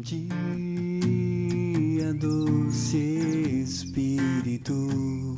dia, doce Espírito,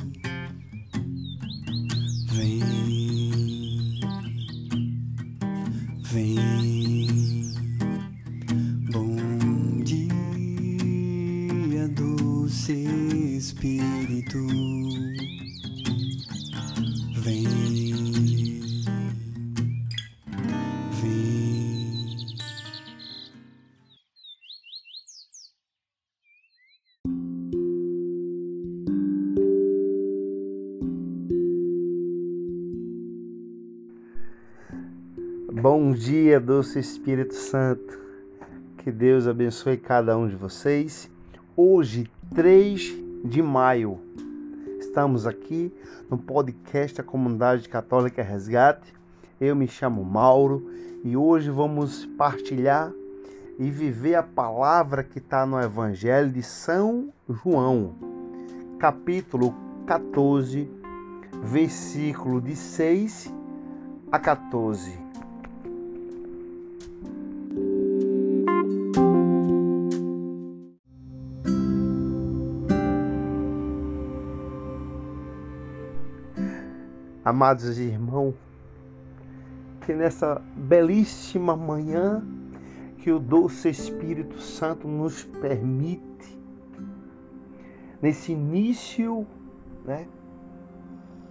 Bom dia, doce Espírito Santo. Que Deus abençoe cada um de vocês. Hoje, 3 de maio, estamos aqui no podcast da Comunidade Católica Resgate. Eu me chamo Mauro e hoje vamos partilhar e viver a palavra que está no Evangelho de São João, capítulo 14, versículo de 6 a 14. Amados irmãos, que nessa belíssima manhã que o doce Espírito Santo nos permite, nesse início né,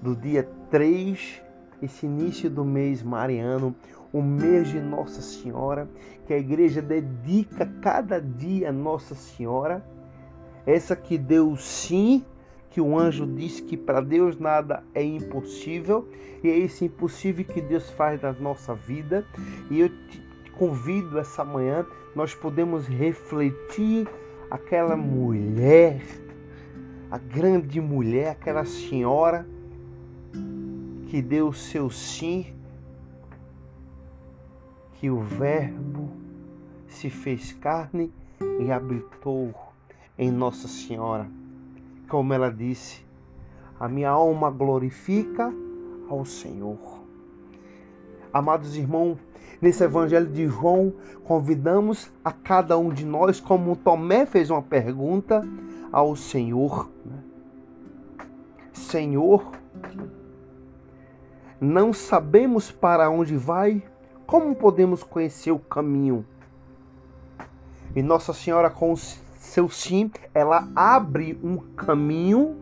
do dia 3, esse início do mês mariano, o mês de Nossa Senhora, que a igreja dedica cada dia a Nossa Senhora, essa que deu sim que o anjo diz que para Deus nada é impossível, e é esse impossível que Deus faz na nossa vida. E eu te convido essa manhã, nós podemos refletir aquela mulher, a grande mulher, aquela senhora que deu o seu sim, que o Verbo se fez carne e habitou em Nossa Senhora como ela disse, a minha alma glorifica ao Senhor. Amados irmãos, nesse Evangelho de João, convidamos a cada um de nós, como Tomé fez uma pergunta ao Senhor: Senhor, não sabemos para onde vai, como podemos conhecer o caminho? E Nossa Senhora, com seu sim, ela abre um caminho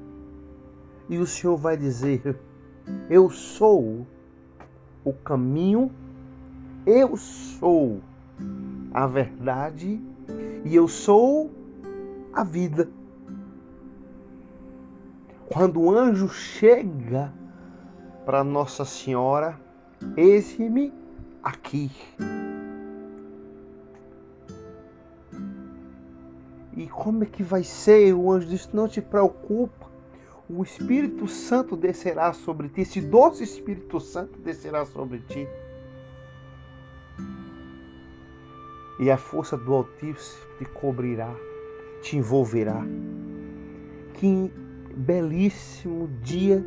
e o Senhor vai dizer: Eu sou o caminho, eu sou a verdade e eu sou a vida. Quando o anjo chega para Nossa Senhora, eis-me aqui. E como é que vai ser? O anjo disse: Não te preocupa. O Espírito Santo descerá sobre ti. Esse doce Espírito Santo descerá sobre ti. E a força do Altíssimo te cobrirá, te envolverá. Que belíssimo dia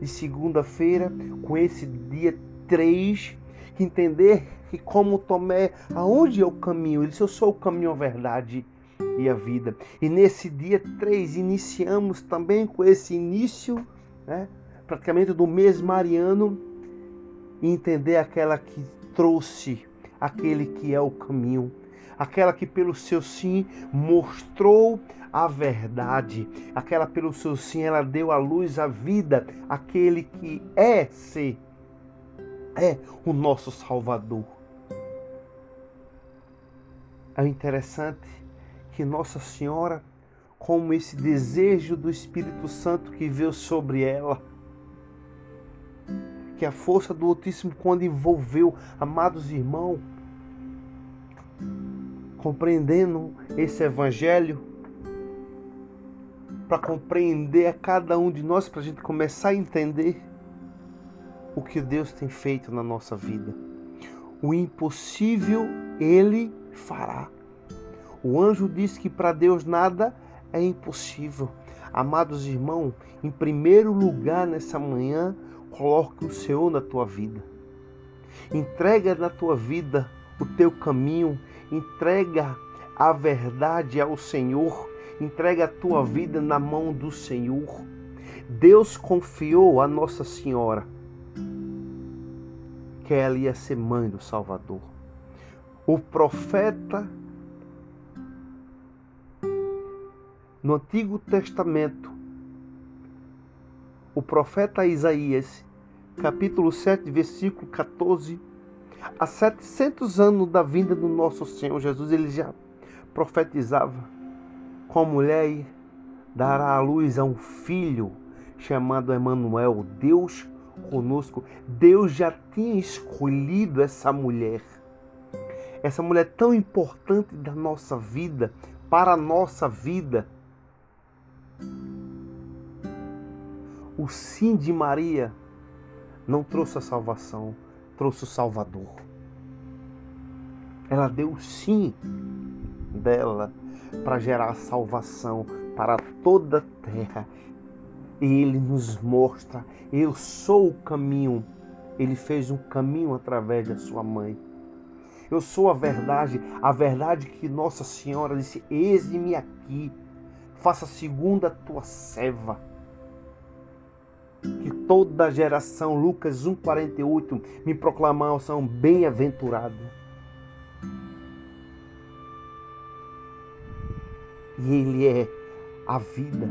de segunda-feira, com esse dia 3, entender que como Tomé, aonde é o caminho? Ele disse, eu sou o caminho, a verdade e a vida. E nesse dia 3 iniciamos também com esse início, né, praticamente do mês mariano, entender aquela que trouxe aquele que é o caminho, aquela que pelo seu sim mostrou a verdade, aquela pelo seu sim ela deu à luz a vida, aquele que é ser é o nosso Salvador. É interessante que Nossa Senhora, como esse desejo do Espírito Santo que veio sobre ela, que a força do Altíssimo, quando envolveu, amados irmãos, compreendendo esse Evangelho, para compreender a cada um de nós, para a gente começar a entender o que Deus tem feito na nossa vida. O impossível Ele fará. O anjo diz que para Deus nada é impossível. Amados irmãos, em primeiro lugar nessa manhã, coloque o Senhor na tua vida. Entrega na tua vida o teu caminho, entrega a verdade ao Senhor, entrega a tua vida na mão do Senhor. Deus confiou a Nossa Senhora que ela ia ser mãe do Salvador. O profeta no Antigo Testamento, o profeta Isaías, capítulo 7, versículo 14, há 700 anos da vinda do nosso Senhor Jesus, ele já profetizava com a mulher dará à luz a um filho chamado Emanuel, Deus conosco. Deus já tinha escolhido essa mulher. Essa mulher tão importante da nossa vida, para a nossa vida. O sim de Maria não trouxe a salvação, trouxe o Salvador. Ela deu o sim dela para gerar salvação para toda a terra ele nos mostra: eu sou o caminho. Ele fez um caminho através da sua mãe. Eu sou a verdade, a verdade que Nossa Senhora disse: Eis-me aqui, faça segundo a tua serva. Que toda geração, Lucas 1,48, me proclamação bem-aventurado. E Ele é a vida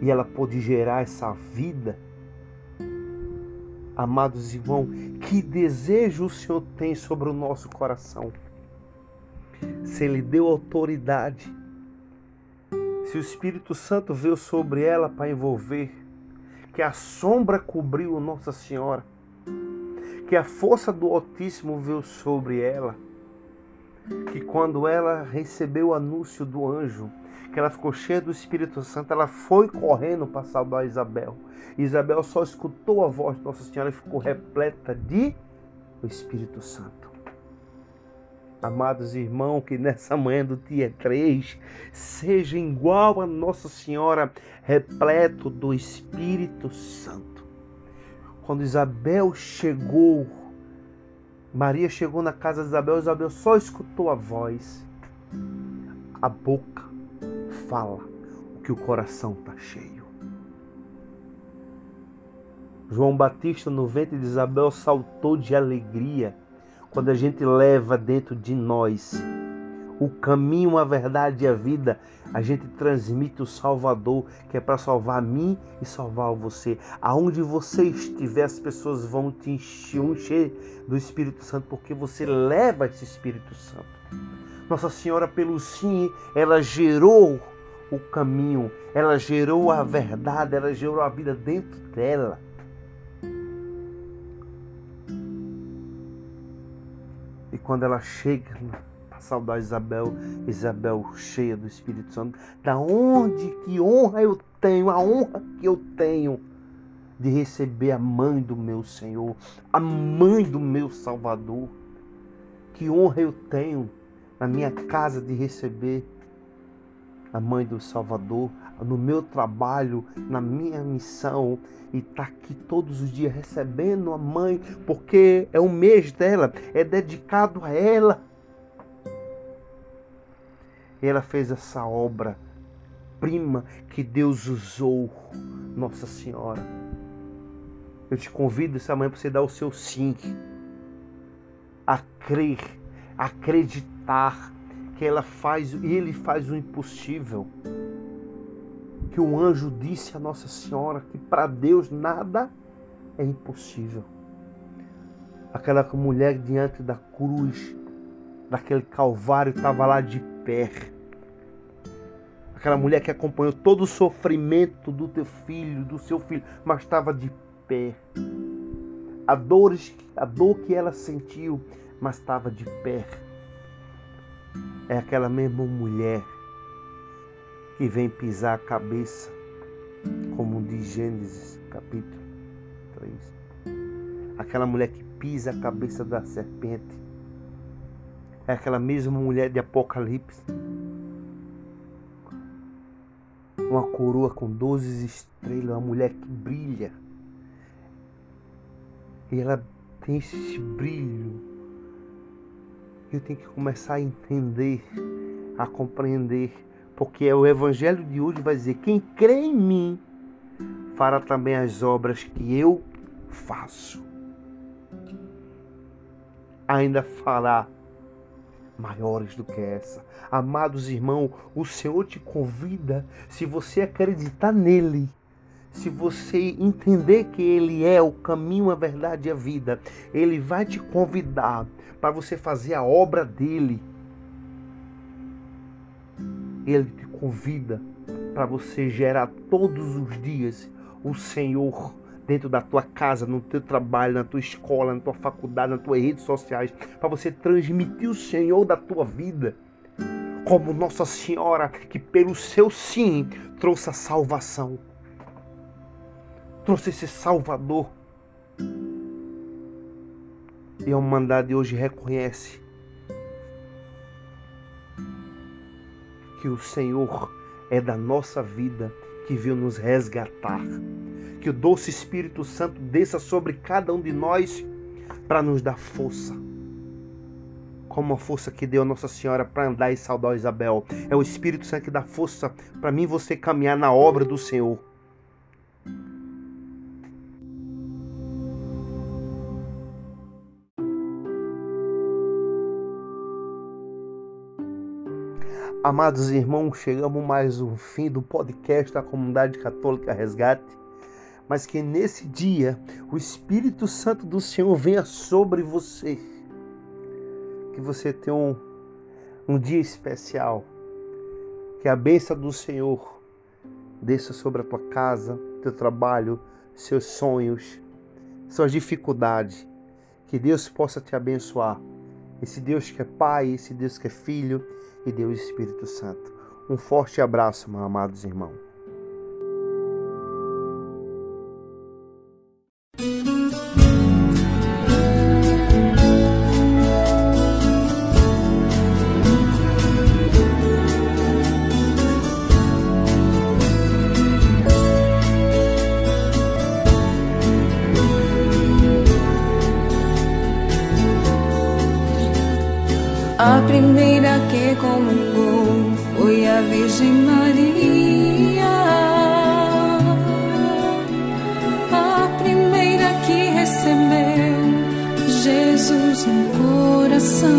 e ela pode gerar essa vida. Amados irmãos, que desejo o Senhor tem sobre o nosso coração? Se Ele deu autoridade, se o Espírito Santo veio sobre ela para envolver, que a sombra cobriu Nossa Senhora, que a força do Altíssimo veio sobre ela, que quando ela recebeu o anúncio do anjo, que ela ficou cheia do Espírito Santo, ela foi correndo para salvar Isabel. Isabel só escutou a voz de Nossa Senhora e ficou repleta de o Espírito Santo. Amados irmãos, que nessa manhã do dia 3 seja igual a Nossa Senhora, repleto do Espírito Santo. Quando Isabel chegou, Maria chegou na casa de Isabel, Isabel só escutou a voz, a boca fala o que o coração está cheio. João Batista, no ventre de Isabel, saltou de alegria quando a gente leva dentro de nós o caminho, a verdade e a vida. A gente transmite o Salvador, que é para salvar mim e salvar você. Aonde você estiver, as pessoas vão te encher do Espírito Santo, porque você leva esse Espírito Santo. Nossa Senhora, pelo sim, ela gerou o caminho, ela gerou a verdade, ela gerou a vida dentro dela. Quando ela chega para saudar Isabel, Isabel cheia do Espírito Santo, da onde que honra eu tenho, a honra que eu tenho de receber a mãe do meu Senhor, a mãe do meu Salvador. Que honra eu tenho na minha casa de receber a mãe do Salvador, no meu trabalho, na minha missão, e está aqui todos os dias recebendo a mãe, porque é o mês dela, é dedicado a ela. E ela fez essa obra prima que Deus usou, Nossa Senhora. Eu te convido essa manhã para você dar o seu sim, a crer, a acreditar que ela faz, ele faz o impossível. Que o anjo disse a Nossa Senhora que para Deus nada é impossível. Aquela mulher diante da cruz, daquele calvário, estava lá de pé. Aquela mulher que acompanhou todo o sofrimento do teu filho, do seu filho, mas estava de pé. A dor, a dor que ela sentiu, mas estava de pé é aquela mesma mulher que vem pisar a cabeça, como diz Gênesis capítulo 3. Aquela mulher que pisa a cabeça da serpente. É aquela mesma mulher de Apocalipse. Uma coroa com doze estrelas, uma mulher que brilha. E ela tem esse brilho eu tenho que começar a entender a compreender, porque o evangelho de hoje vai dizer: quem crê em mim fará também as obras que eu faço. Ainda fará maiores do que essa. Amados irmãos, o Senhor te convida, se você acreditar nele, se você entender que Ele é o caminho, a verdade e a vida, Ele vai te convidar para você fazer a obra dele. Ele te convida para você gerar todos os dias o Senhor dentro da tua casa, no teu trabalho, na tua escola, na tua faculdade, nas tuas redes sociais, para você transmitir o Senhor da tua vida. Como Nossa Senhora, que pelo seu sim trouxe a salvação, trouxe esse Salvador. E a humanidade hoje reconhece que o Senhor é da nossa vida que veio nos resgatar. Que o doce Espírito Santo desça sobre cada um de nós para nos dar força. Como a força que deu a Nossa Senhora para andar e saudar Isabel. É o Espírito Santo que dá força para mim você caminhar na obra do Senhor. Amados irmãos, chegamos mais um fim do podcast da Comunidade Católica Resgate, mas que nesse dia o Espírito Santo do Senhor venha sobre você, que você tenha um, um dia especial, que a bênção do Senhor desça sobre a tua casa, teu trabalho, seus sonhos, suas dificuldades, que Deus possa te abençoar. Esse Deus que é Pai, esse Deus que é Filho, e Deus Espírito Santo. Um forte abraço, meus amados irmãos. A primeira que comungou foi a Virgem Maria. A primeira que recebeu Jesus no coração.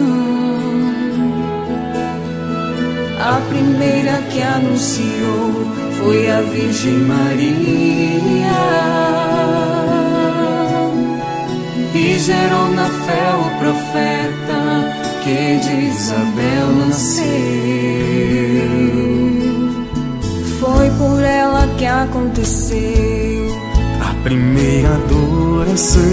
A primeira que anunciou foi a Virgem Maria. E gerou na fé o profeta que de Isabel nasceu. Foi por ela que aconteceu a primeira adoração.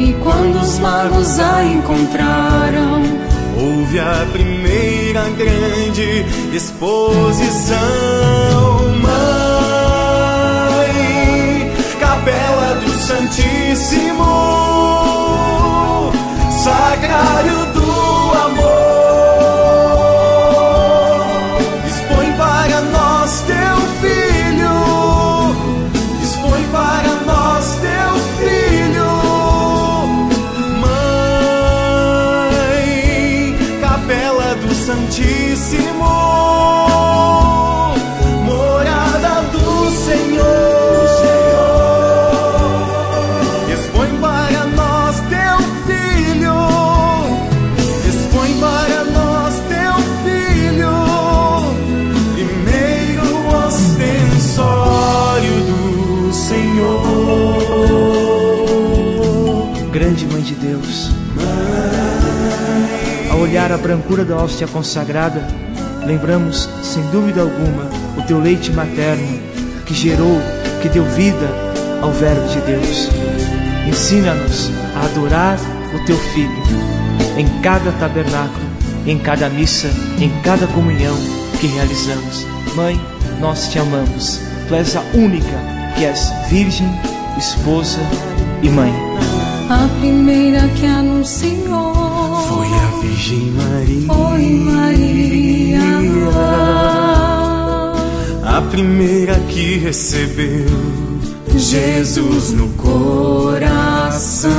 E quando os magos a encontraram, houve a primeira grande exposição. Mãe, capela do Santíssimo a brancura da hóstia consagrada, lembramos, sem dúvida alguma, o teu leite materno que gerou, que deu vida ao Verbo de Deus. Ensina-nos a adorar o teu Filho em cada tabernáculo, em cada missa, em cada comunhão que realizamos. Mãe, nós te amamos. Tu és a única que és virgem, esposa e mãe. a primeira que anunciou Foi a Virgem Maria. Maria. A primeira que recebeu Jesus no coração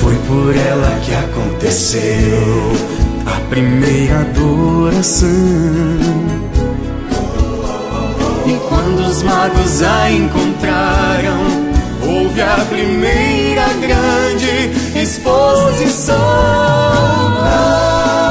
foi por ela que aconteceu a primeira adoração. E quando os magos a encontraram, houve a primeira grande disposição. Pra...